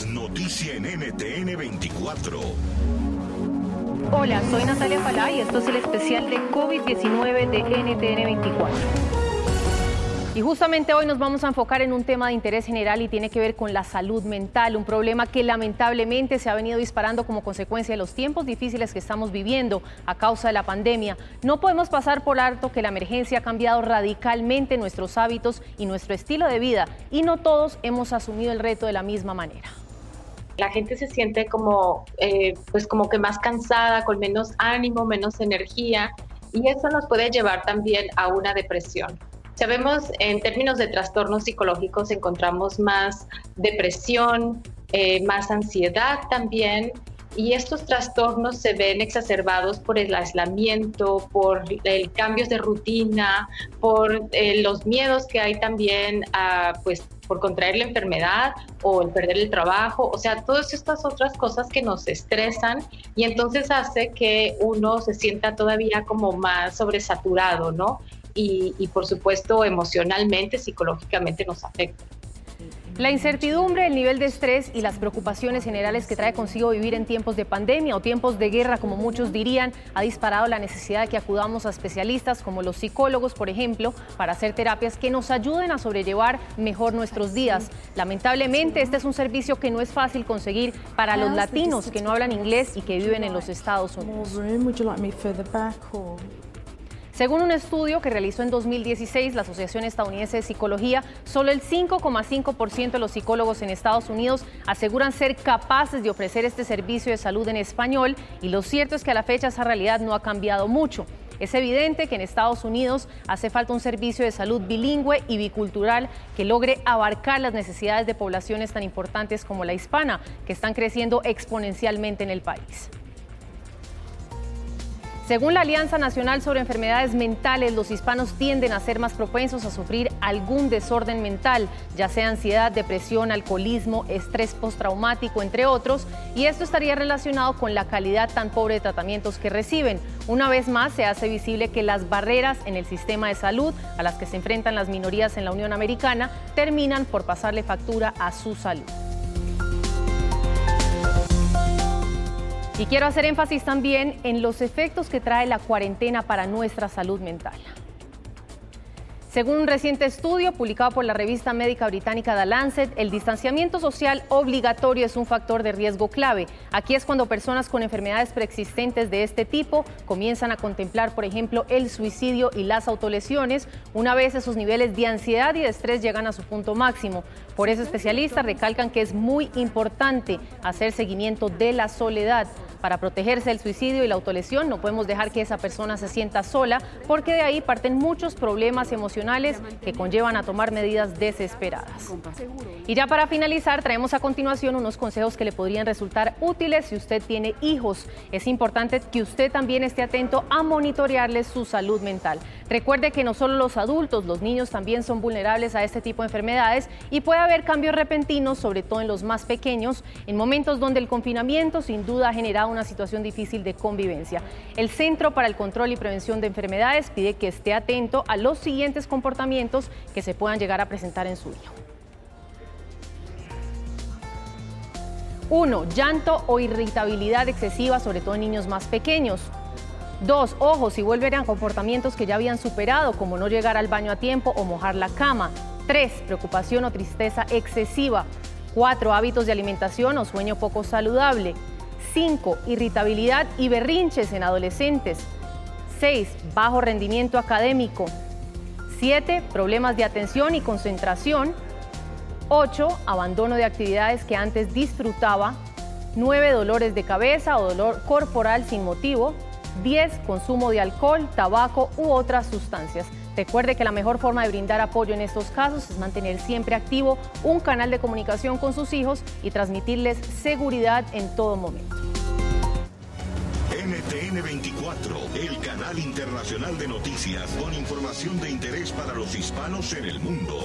noticia en NTN 24. Hola, soy Natalia Falá y esto es el especial de COVID-19 de NTN 24. Y justamente hoy nos vamos a enfocar en un tema de interés general y tiene que ver con la salud mental, un problema que lamentablemente se ha venido disparando como consecuencia de los tiempos difíciles que estamos viviendo a causa de la pandemia. No podemos pasar por alto que la emergencia ha cambiado radicalmente nuestros hábitos y nuestro estilo de vida y no todos hemos asumido el reto de la misma manera la gente se siente como, eh, pues como que más cansada, con menos ánimo, menos energía, y eso nos puede llevar también a una depresión. Sabemos en términos de trastornos psicológicos encontramos más depresión, eh, más ansiedad también, y estos trastornos se ven exacerbados por el aislamiento, por el cambios de rutina, por eh, los miedos que hay también a, pues, por contraer la enfermedad o el perder el trabajo, o sea, todas estas otras cosas que nos estresan y entonces hace que uno se sienta todavía como más sobresaturado, ¿no? y, por supuesto emocionalmente, psicológicamente nos afecta. La incertidumbre, el nivel de estrés y las preocupaciones generales que trae consigo vivir en tiempos de pandemia o tiempos de guerra, como muchos dirían, ha disparado la necesidad de que acudamos a especialistas como los psicólogos, por ejemplo, para hacer terapias que nos ayuden a sobrellevar mejor nuestros días. Lamentablemente, este es un servicio que no es fácil conseguir para los latinos que no hablan inglés y que viven en los Estados Unidos. Según un estudio que realizó en 2016 la Asociación Estadounidense de Psicología, solo el 5,5% de los psicólogos en Estados Unidos aseguran ser capaces de ofrecer este servicio de salud en español y lo cierto es que a la fecha esa realidad no ha cambiado mucho. Es evidente que en Estados Unidos hace falta un servicio de salud bilingüe y bicultural que logre abarcar las necesidades de poblaciones tan importantes como la hispana, que están creciendo exponencialmente en el país. Según la Alianza Nacional sobre Enfermedades Mentales, los hispanos tienden a ser más propensos a sufrir algún desorden mental, ya sea ansiedad, depresión, alcoholismo, estrés postraumático, entre otros, y esto estaría relacionado con la calidad tan pobre de tratamientos que reciben. Una vez más, se hace visible que las barreras en el sistema de salud a las que se enfrentan las minorías en la Unión Americana terminan por pasarle factura a su salud. Y quiero hacer énfasis también en los efectos que trae la cuarentena para nuestra salud mental. Según un reciente estudio publicado por la revista médica británica The Lancet, el distanciamiento social obligatorio es un factor de riesgo clave. Aquí es cuando personas con enfermedades preexistentes de este tipo comienzan a contemplar, por ejemplo, el suicidio y las autolesiones, una vez esos niveles de ansiedad y de estrés llegan a su punto máximo. Por eso especialistas recalcan que es muy importante hacer seguimiento de la soledad. Para protegerse del suicidio y la autolesión no podemos dejar que esa persona se sienta sola porque de ahí parten muchos problemas emocionales que conllevan a tomar medidas desesperadas. Y ya para finalizar traemos a continuación unos consejos que le podrían resultar útiles si usted tiene hijos. Es importante que usted también esté atento a monitorearles su salud mental. Recuerde que no solo los adultos, los niños también son vulnerables a este tipo de enfermedades y puede haber cambios repentinos, sobre todo en los más pequeños, en momentos donde el confinamiento sin duda ha generado una situación difícil de convivencia. El Centro para el Control y Prevención de Enfermedades pide que esté atento a los siguientes comportamientos que se puedan llegar a presentar en su hijo. 1. Llanto o irritabilidad excesiva, sobre todo en niños más pequeños. 2. Ojo, si vuelven a comportamientos que ya habían superado, como no llegar al baño a tiempo o mojar la cama. 3. Preocupación o tristeza excesiva. 4. Hábitos de alimentación o sueño poco saludable. 5. Irritabilidad y berrinches en adolescentes. 6. Bajo rendimiento académico. 7. Problemas de atención y concentración. 8. Abandono de actividades que antes disfrutaba. 9. Dolores de cabeza o dolor corporal sin motivo. 10. Consumo de alcohol, tabaco u otras sustancias. Recuerde que la mejor forma de brindar apoyo en estos casos es mantener siempre activo un canal de comunicación con sus hijos y transmitirles seguridad en todo momento. NTN 24, el canal internacional de noticias con información de interés para los hispanos en el mundo.